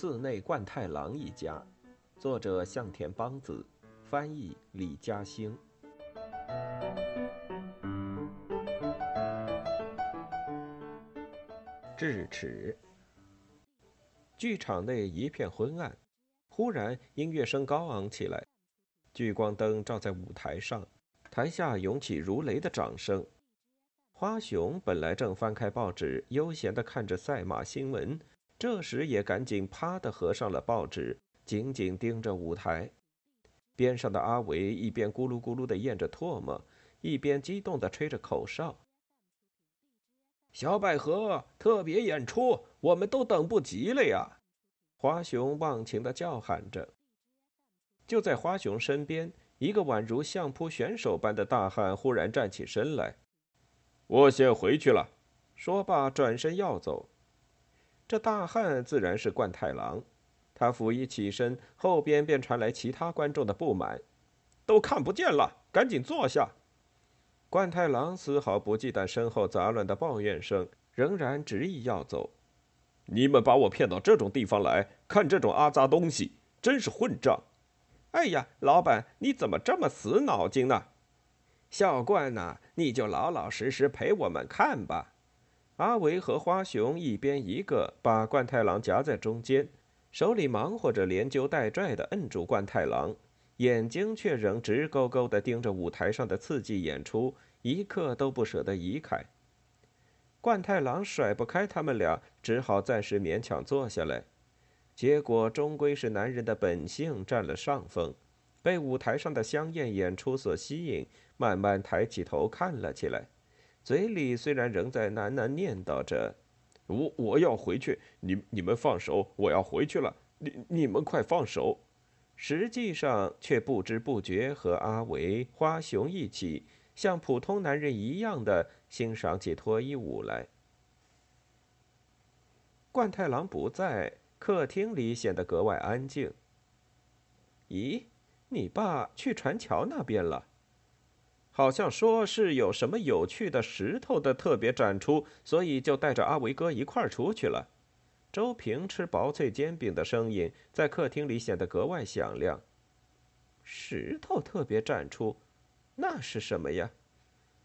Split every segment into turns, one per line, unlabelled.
寺内贯太郎一家，作者向田邦子，翻译李嘉兴。智齿。剧场内一片昏暗，忽然音乐声高昂起来，聚光灯照在舞台上，台下涌起如雷的掌声。花熊本来正翻开报纸，悠闲地看着赛马新闻。这时也赶紧啪的合上了报纸，紧紧盯着舞台。边上的阿维一边咕噜咕噜的咽着唾沫，一边激动的吹着口哨。小百合特别演出，我们都等不及了呀！花熊忘情的叫喊着。就在花熊身边，一个宛如相扑选手般的大汉忽然站起身来：“我先回去了。”说罢，转身要走。这大汉自然是冠太郎，他甫一起身，后边便传来其他观众的不满：“都看不见了，赶紧坐下！”冠太郎丝毫不忌惮身后杂乱的抱怨声，仍然执意要走。你们把我骗到这种地方来看这种阿杂东西，真是混账！哎呀，老板，你怎么这么死脑筋呢？小冠呐，你就老老实实陪我们看吧。阿维和花熊一边一个，把冠太郎夹在中间，手里忙活着连揪带拽的摁住冠太郎，眼睛却仍直勾勾地盯着舞台上的刺激演出，一刻都不舍得移开。冠太郎甩不开他们俩，只好暂时勉强坐下来。结果终归是男人的本性占了上风，被舞台上的香艳演出所吸引，慢慢抬起头看了起来。嘴里虽然仍在喃喃念叨着：“我我要回去，你你们放手，我要回去了，你你们快放手。”实际上却不知不觉和阿维、花熊一起，像普通男人一样的欣赏起脱衣舞来。冠太郎不在，客厅里显得格外安静。咦，你爸去船桥那边了？好像说是有什么有趣的石头的特别展出，所以就带着阿维哥一块儿出去了。周平吃薄脆煎饼的声音在客厅里显得格外响亮。石头特别展出，那是什么呀？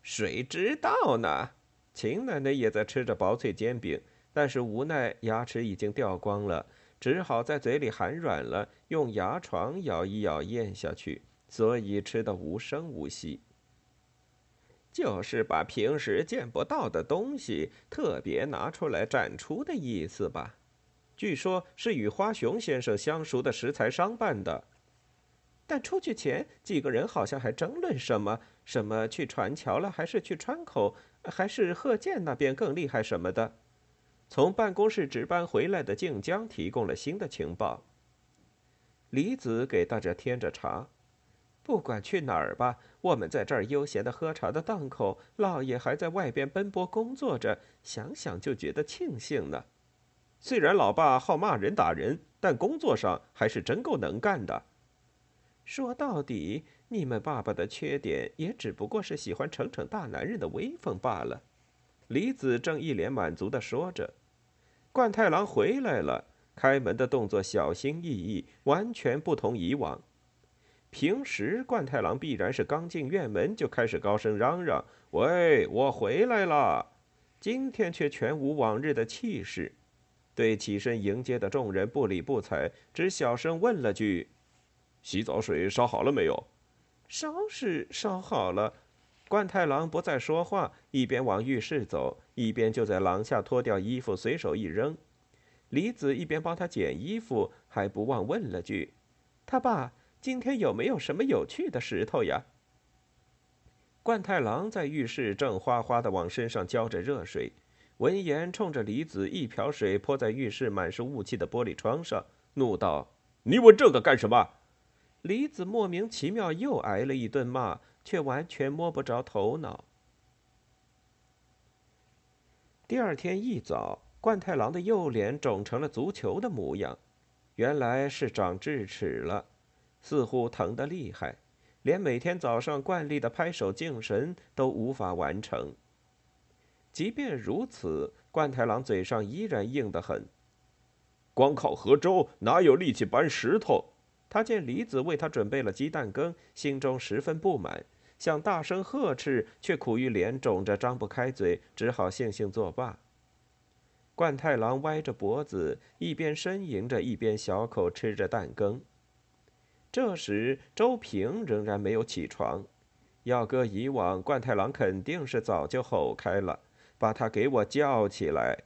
谁知道呢？秦奶奶也在吃着薄脆煎饼，但是无奈牙齿已经掉光了，只好在嘴里含软了，用牙床咬一咬咽下去，所以吃得无声无息。就是把平时见不到的东西特别拿出来展出的意思吧？据说，是与花熊先生相熟的石材商办的。但出去前，几个人好像还争论什么什么去船桥了，还是去川口，还是贺建那边更厉害什么的。从办公室值班回来的静江提供了新的情报。李子给大家添着茶。不管去哪儿吧，我们在这儿悠闲的喝茶的档口，老爷还在外边奔波工作着，想想就觉得庆幸呢。虽然老爸好骂人打人，但工作上还是真够能干的。说到底，你们爸爸的缺点也只不过是喜欢逞逞大男人的威风罢了。李子正一脸满足的说着，冠太郎回来了，开门的动作小心翼翼，完全不同以往。平时冠太郎必然是刚进院门就开始高声嚷嚷：“喂，我回来了！”今天却全无往日的气势，对起身迎接的众人不理不睬，只小声问了句：“洗澡水烧好了没有？”“烧是烧好了。”冠太郎不再说话，一边往浴室走，一边就在廊下脱掉衣服，随手一扔。李子一边帮他捡衣服，还不忘问了句：“他爸。”今天有没有什么有趣的石头呀？冠太郎在浴室正哗哗的往身上浇着热水，闻言冲着李子一瓢水泼在浴室满是雾气的玻璃窗上，怒道：“你问这个干什么？”李子莫名其妙又挨了一顿骂，却完全摸不着头脑。第二天一早，冠太郎的右脸肿成了足球的模样，原来是长智齿了。似乎疼得厉害，连每天早上惯例的拍手敬神都无法完成。即便如此，冠太郎嘴上依然硬得很。光靠喝粥哪有力气搬石头？他见李子为他准备了鸡蛋羹，心中十分不满，想大声呵斥，却苦于脸肿着张不开嘴，只好悻悻作罢。冠太郎歪着脖子，一边呻吟着，一边小口吃着蛋羹。这时，周平仍然没有起床。要搁以往，冠太郎肯定是早就吼开了，把他给我叫起来。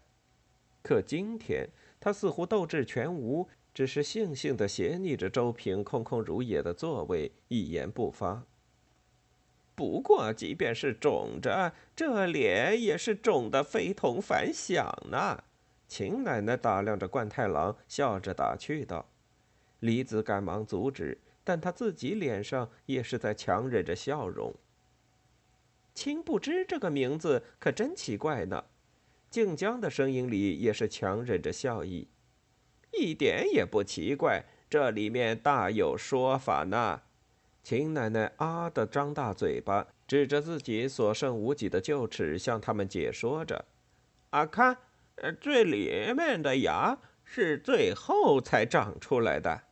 可今天他似乎斗志全无，只是悻悻地斜睨着周平空空如也的座位，一言不发。不过，即便是肿着，这脸也是肿得非同凡响呢。秦奶奶打量着冠太郎，笑着打趣道：“李子赶忙阻止，但他自己脸上也是在强忍着笑容。青不知这个名字可真奇怪呢。”静江的声音里也是强忍着笑意，一点也不奇怪，这里面大有说法呢。秦奶奶啊的张大嘴巴，指着自己所剩无几的臼齿，向他们解说着：“啊，看，最里面的牙是最后才长出来的。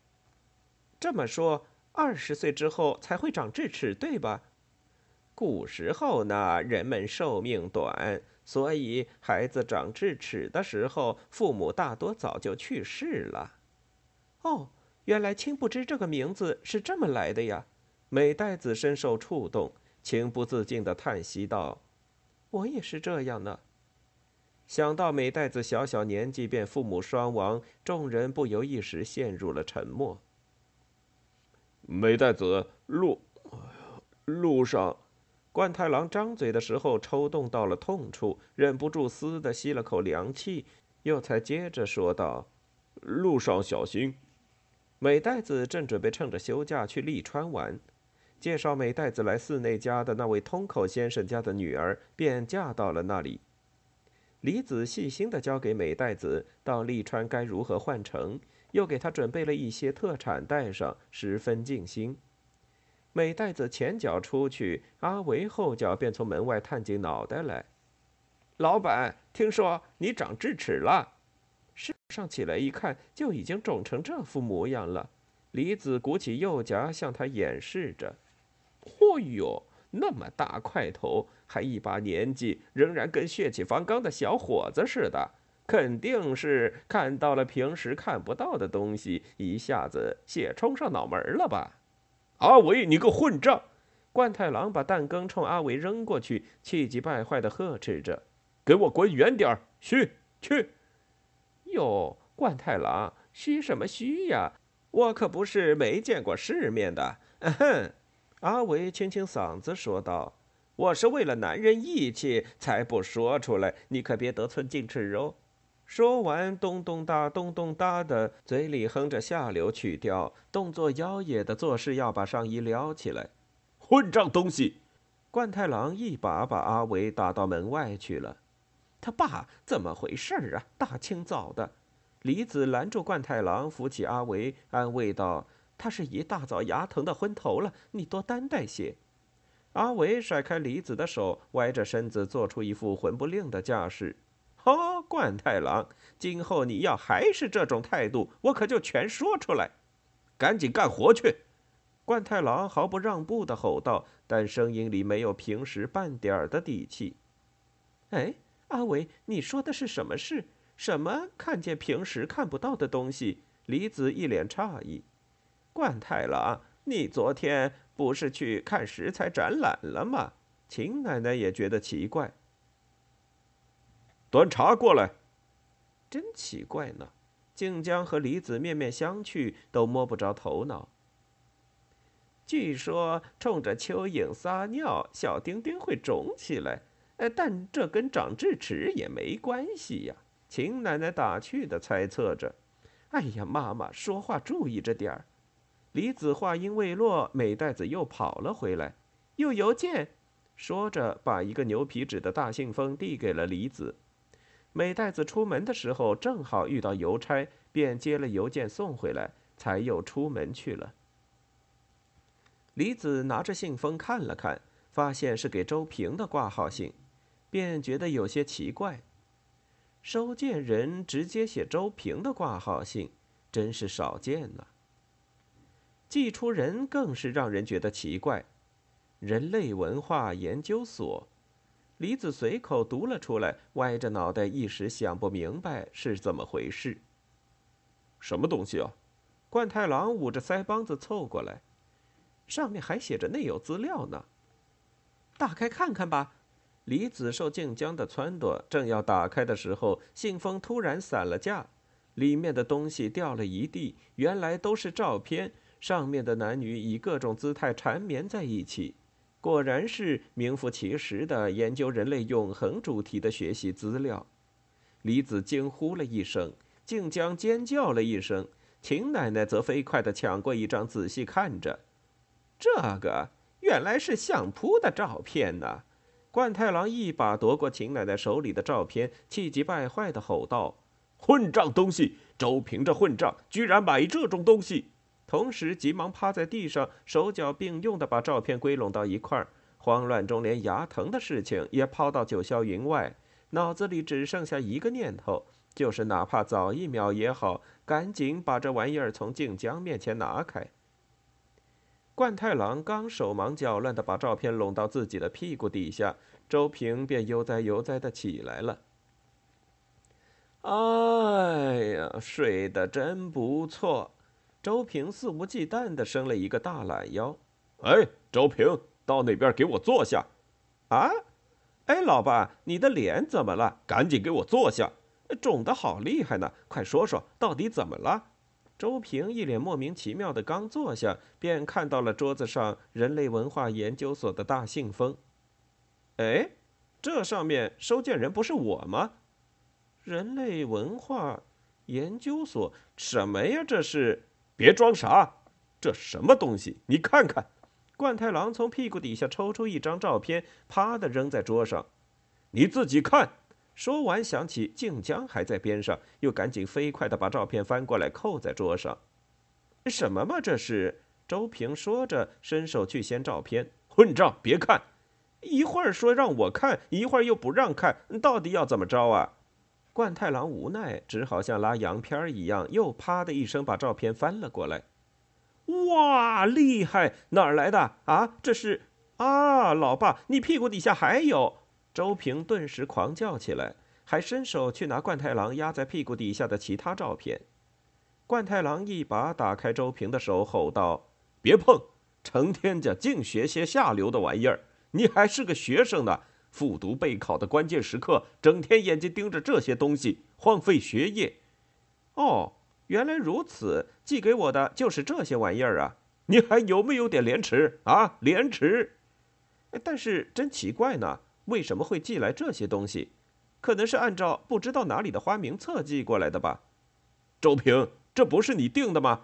这么说，二十岁之后才会长智齿，对吧？古时候呢，人们寿命短，所以孩子长智齿的时候，父母大多早就去世了。哦，原来青不知这个名字是这么来的呀。”美代子深受触动，情不自禁地叹息道：“我也是这样呢。”想到美代子小小年纪便父母双亡，众人不由一时陷入了沉默。美代子路路上，冠太郎张嘴的时候抽动到了痛处，忍不住嘶的吸了口凉气，又才接着说道：“路上小心。”美代子正准备趁着休假去利川玩。介绍美代子来寺内家的那位通口先生家的女儿，便嫁到了那里。李子细心地教给美代子到利川该如何换乘，又给他准备了一些特产带上，十分尽心。美代子前脚出去，阿维后脚便从门外探进脑袋来：“老板，听说你长智齿了？”上起来一看，就已经肿成这副模样了。李子鼓起右颊向他演示着。嚯哟，那么大块头，还一把年纪，仍然跟血气方刚的小伙子似的，肯定是看到了平时看不到的东西，一下子血冲上脑门了吧？阿伟，你个混账！冠太郎把蛋羹冲阿伟扔过去，气急败坏地呵斥着：“给我滚远点儿！去去！”哟，冠太郎，嘘什么嘘呀？我可不是没见过世面的。哼。阿维清清嗓子说道：“我是为了男人义气才不说出来，你可别得寸进尺哦。”说完，咚咚哒，咚咚哒的，嘴里哼着下流曲调，动作妖冶的做事要把上衣撩起来。混账东西！冠太郎一把把阿维打到门外去了。他爸怎么回事啊？大清早的！李子拦住冠太郎，扶起阿维，安慰道。他是一大早牙疼的昏头了，你多担待些。阿伟甩开李子的手，歪着身子，做出一副魂不吝的架势。哦，冠太郎，今后你要还是这种态度，我可就全说出来。赶紧干活去！冠太郎毫不让步的吼道，但声音里没有平时半点儿的底气。哎，阿伟，你说的是什么事？什么看见平时看不到的东西？李子一脸诧异。冠太郎，你昨天不是去看食材展览了吗？秦奶奶也觉得奇怪。端茶过来。真奇怪呢。静江和李子面面相觑，都摸不着头脑。据说冲着蚯蚓撒尿，小丁丁会肿起来，呃，但这跟长智齿也没关系呀。秦奶奶打趣的猜测着。哎呀，妈妈说话注意着点儿。李子话音未落，美袋子又跑了回来，有邮件，说着把一个牛皮纸的大信封递给了李子。美袋子出门的时候正好遇到邮差，便接了邮件送回来，才又出门去了。李子拿着信封看了看，发现是给周平的挂号信，便觉得有些奇怪。收件人直接写周平的挂号信，真是少见呢。寄出人更是让人觉得奇怪，人类文化研究所。李子随口读了出来，歪着脑袋，一时想不明白是怎么回事。什么东西啊？冠太郎捂着腮帮子凑过来，上面还写着内有资料呢。打开看看吧。李子受静江的撺掇，正要打开的时候，信封突然散了架，里面的东西掉了一地。原来都是照片，上面的男女以各种姿态缠绵在一起，果然是名副其实的研究人类永恒主题的学习资料。李子惊呼了一声，静江尖叫了一声，秦奶奶则飞快地抢过一张仔细看着，这个原来是相扑的照片呢。冠太郎一把夺过秦奶奶手里的照片，气急败坏地吼道：“混账东西！周平这混账，居然买这种东西！”同时，急忙趴在地上，手脚并用的把照片归拢到一块儿。慌乱中，连牙疼的事情也抛到九霄云外，脑子里只剩下一个念头，就是哪怕早一秒也好，赶紧把这玩意儿从静江面前拿开。冠太郎刚手忙脚乱地把照片拢到自己的屁股底下，周平便悠哉悠哉地起来了。哎呀，睡得真不错！周平肆无忌惮地伸了一个大懒腰。哎，周平，到那边给我坐下。啊？哎，老爸，你的脸怎么了？赶紧给我坐下！肿得好厉害呢，快说说，到底怎么了？周平一脸莫名其妙的，刚坐下，便看到了桌子上人类文化研究所的大信封。哎，这上面收件人不是我吗？人类文化研究所什么呀？这是？别装傻，这什么东西？你看看。冠太郎从屁股底下抽出一张照片，啪的扔在桌上。你自己看。说完，想起静江还在边上，又赶紧飞快地把照片翻过来扣在桌上。什么嘛，这是？周平说着，伸手去掀照片。混账！别看！一会儿说让我看，一会儿又不让看，到底要怎么着啊？冠太郎无奈，只好像拉洋片一样，又啪的一声把照片翻了过来。哇，厉害！哪儿来的？啊，这是啊，老爸，你屁股底下还有。周平顿时狂叫起来，还伸手去拿冠太郎压在屁股底下的其他照片。冠太郎一把打开周平的手，吼道：“别碰！成天家净学些下流的玩意儿！你还是个学生呢，复读备考的关键时刻，整天眼睛盯着这些东西，荒废学业。”哦，原来如此，寄给我的就是这些玩意儿啊！你还有没有点廉耻啊？廉耻！但是真奇怪呢。为什么会寄来这些东西？可能是按照不知道哪里的花名册寄过来的吧。周平，这不是你订的吗？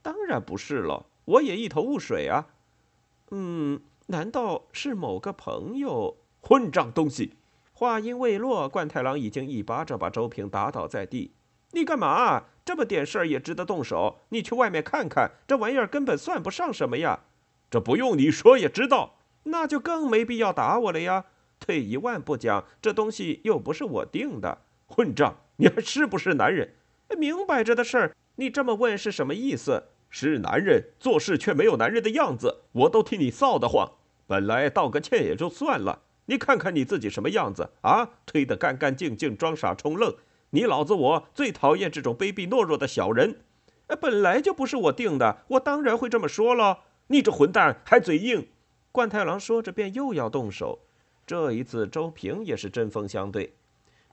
当然不是了，我也一头雾水啊。嗯，难道是某个朋友？混账东西！话音未落，冠太郎已经一巴掌把周平打倒在地。你干嘛？这么点事儿也值得动手？你去外面看看，这玩意儿根本算不上什么呀。这不用你说也知道，那就更没必要打我了呀。退一万步讲，这东西又不是我定的，混账！你还是不是男人？明摆着的事儿，你这么问是什么意思？是男人做事却没有男人的样子，我都替你臊得慌。本来道个歉也就算了，你看看你自己什么样子啊？推得干干净净，装傻充愣。你老子我最讨厌这种卑鄙懦弱的小人。哎本来就不是我定的，我当然会这么说了。你这混蛋还嘴硬！冠太郎说着便又要动手。这一次，周平也是针锋相对，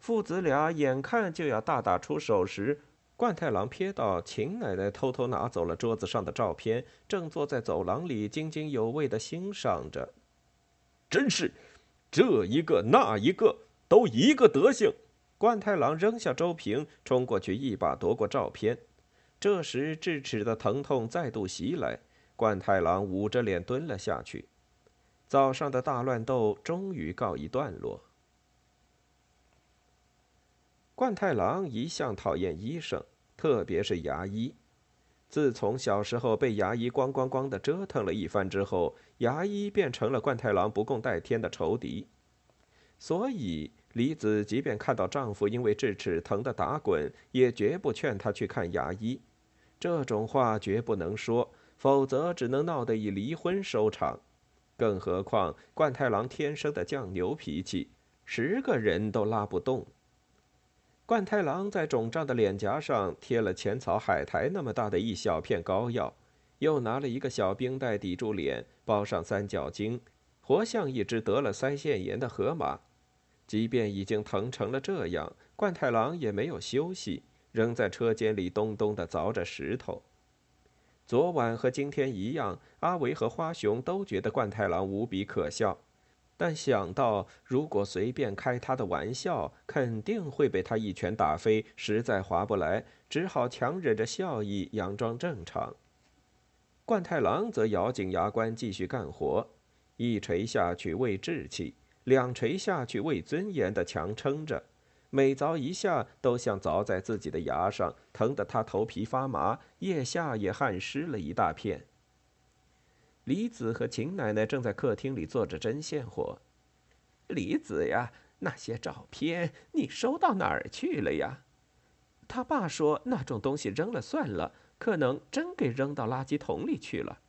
父子俩眼看就要大打出手时，冠太郎瞥到秦奶奶偷偷拿走了桌子上的照片，正坐在走廊里津津有味地欣赏着。真是，这一个那一个都一个德行。冠太郎扔下周平，冲过去一把夺过照片。这时，智齿的疼痛再度袭来，冠太郎捂着脸蹲了下去。早上的大乱斗终于告一段落。冠太郎一向讨厌医生，特别是牙医。自从小时候被牙医咣咣咣的折腾了一番之后，牙医便成了冠太郎不共戴天的仇敌。所以李子即便看到丈夫因为智齿疼得打滚，也绝不劝他去看牙医。这种话绝不能说，否则只能闹得以离婚收场。更何况冠太郎天生的犟牛脾气，十个人都拉不动。冠太郎在肿胀的脸颊上贴了浅草海苔那么大的一小片膏药，又拿了一个小冰袋抵住脸，包上三角巾，活像一只得了腮腺炎的河马。即便已经疼成了这样，冠太郎也没有休息。仍在车间里咚咚地凿着石头。昨晚和今天一样，阿维和花熊都觉得冠太郎无比可笑，但想到如果随便开他的玩笑，肯定会被他一拳打飞，实在划不来，只好强忍着笑意，佯装正常。冠太郎则咬紧牙关继续干活，一锤下去为志气，两锤下去为尊严的强撑着。每凿一下，都像凿在自己的牙上，疼得他头皮发麻，腋下也汗湿了一大片。李子和秦奶奶正在客厅里做着针线活。李子呀，那些照片你收到哪儿去了呀？他爸说那种东西扔了算了，可能真给扔到垃圾桶里去了，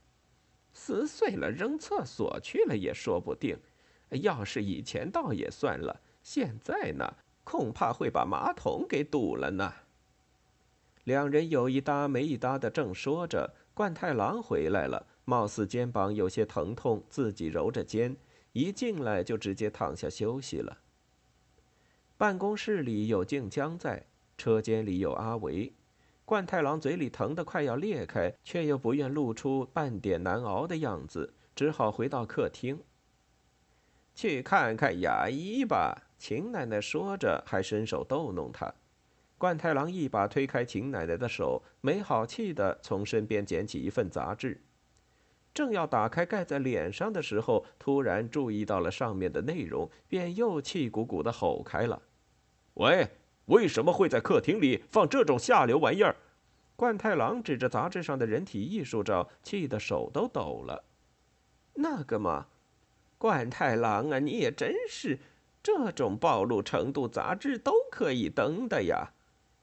撕碎了扔厕所去了也说不定。要是以前倒也算了，现在呢？恐怕会把马桶给堵了呢。两人有一搭没一搭的正说着，冠太郎回来了，貌似肩膀有些疼痛，自己揉着肩，一进来就直接躺下休息了。办公室里有静江在，车间里有阿维。冠太郎嘴里疼得快要裂开，却又不愿露出半点难熬的样子，只好回到客厅，去看看牙医吧。秦奶奶说着，还伸手逗弄他。冠太郎一把推开秦奶奶的手，没好气地从身边捡起一份杂志，正要打开盖在脸上的时候，突然注意到了上面的内容，便又气鼓鼓地吼开了：“喂，为什么会在客厅里放这种下流玩意儿？”冠太郎指着杂志上的人体艺术照，气得手都抖了。那个嘛，冠太郎啊，你也真是……这种暴露程度杂志都可以登的呀，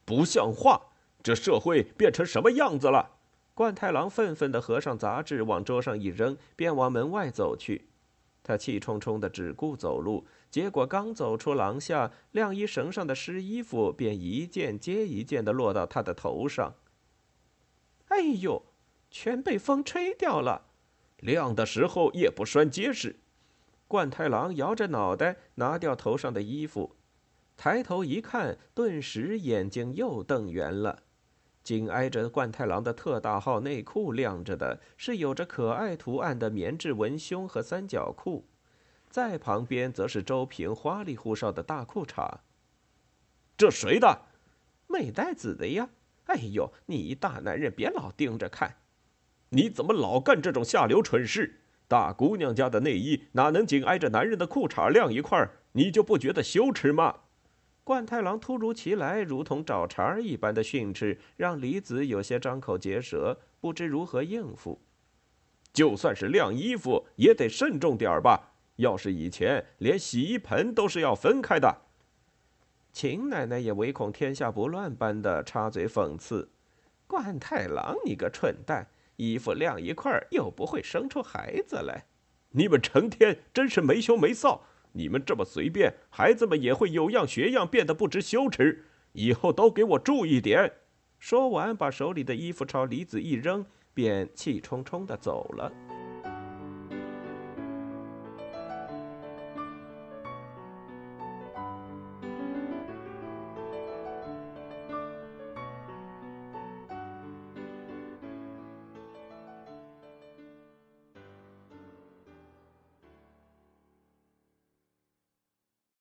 不像话！这社会变成什么样子了？冠太郎愤愤地合上杂志，往桌上一扔，便往门外走去。他气冲冲地只顾走路，结果刚走出廊下，晾衣绳上的湿衣服便一件接一件地落到他的头上。哎呦，全被风吹掉了！晾的时候也不拴结实。冠太郎摇着脑袋，拿掉头上的衣服，抬头一看，顿时眼睛又瞪圆了。紧挨着冠太郎的特大号内裤晾着的是有着可爱图案的棉质文胸和三角裤，在旁边则是周平花里胡哨的大裤衩。这谁的？美代子的呀！哎呦，你一大男人别老盯着看，你怎么老干这种下流蠢事？大姑娘家的内衣哪能紧挨着男人的裤衩晾一块儿？你就不觉得羞耻吗？冠太郎突如其来，如同找茬儿一般的训斥，让李子有些张口结舌，不知如何应付。就算是晾衣服，也得慎重点儿吧。要是以前，连洗衣盆都是要分开的。秦奶奶也唯恐天下不乱般的插嘴讽刺：“冠太郎，你个蠢蛋！”衣服晾一块儿又不会生出孩子来，你们成天真是没羞没臊！你们这么随便，孩子们也会有样学样，变得不知羞耻。以后都给我注意点！说完，把手里的衣服朝李子一扔，便气冲冲地走了。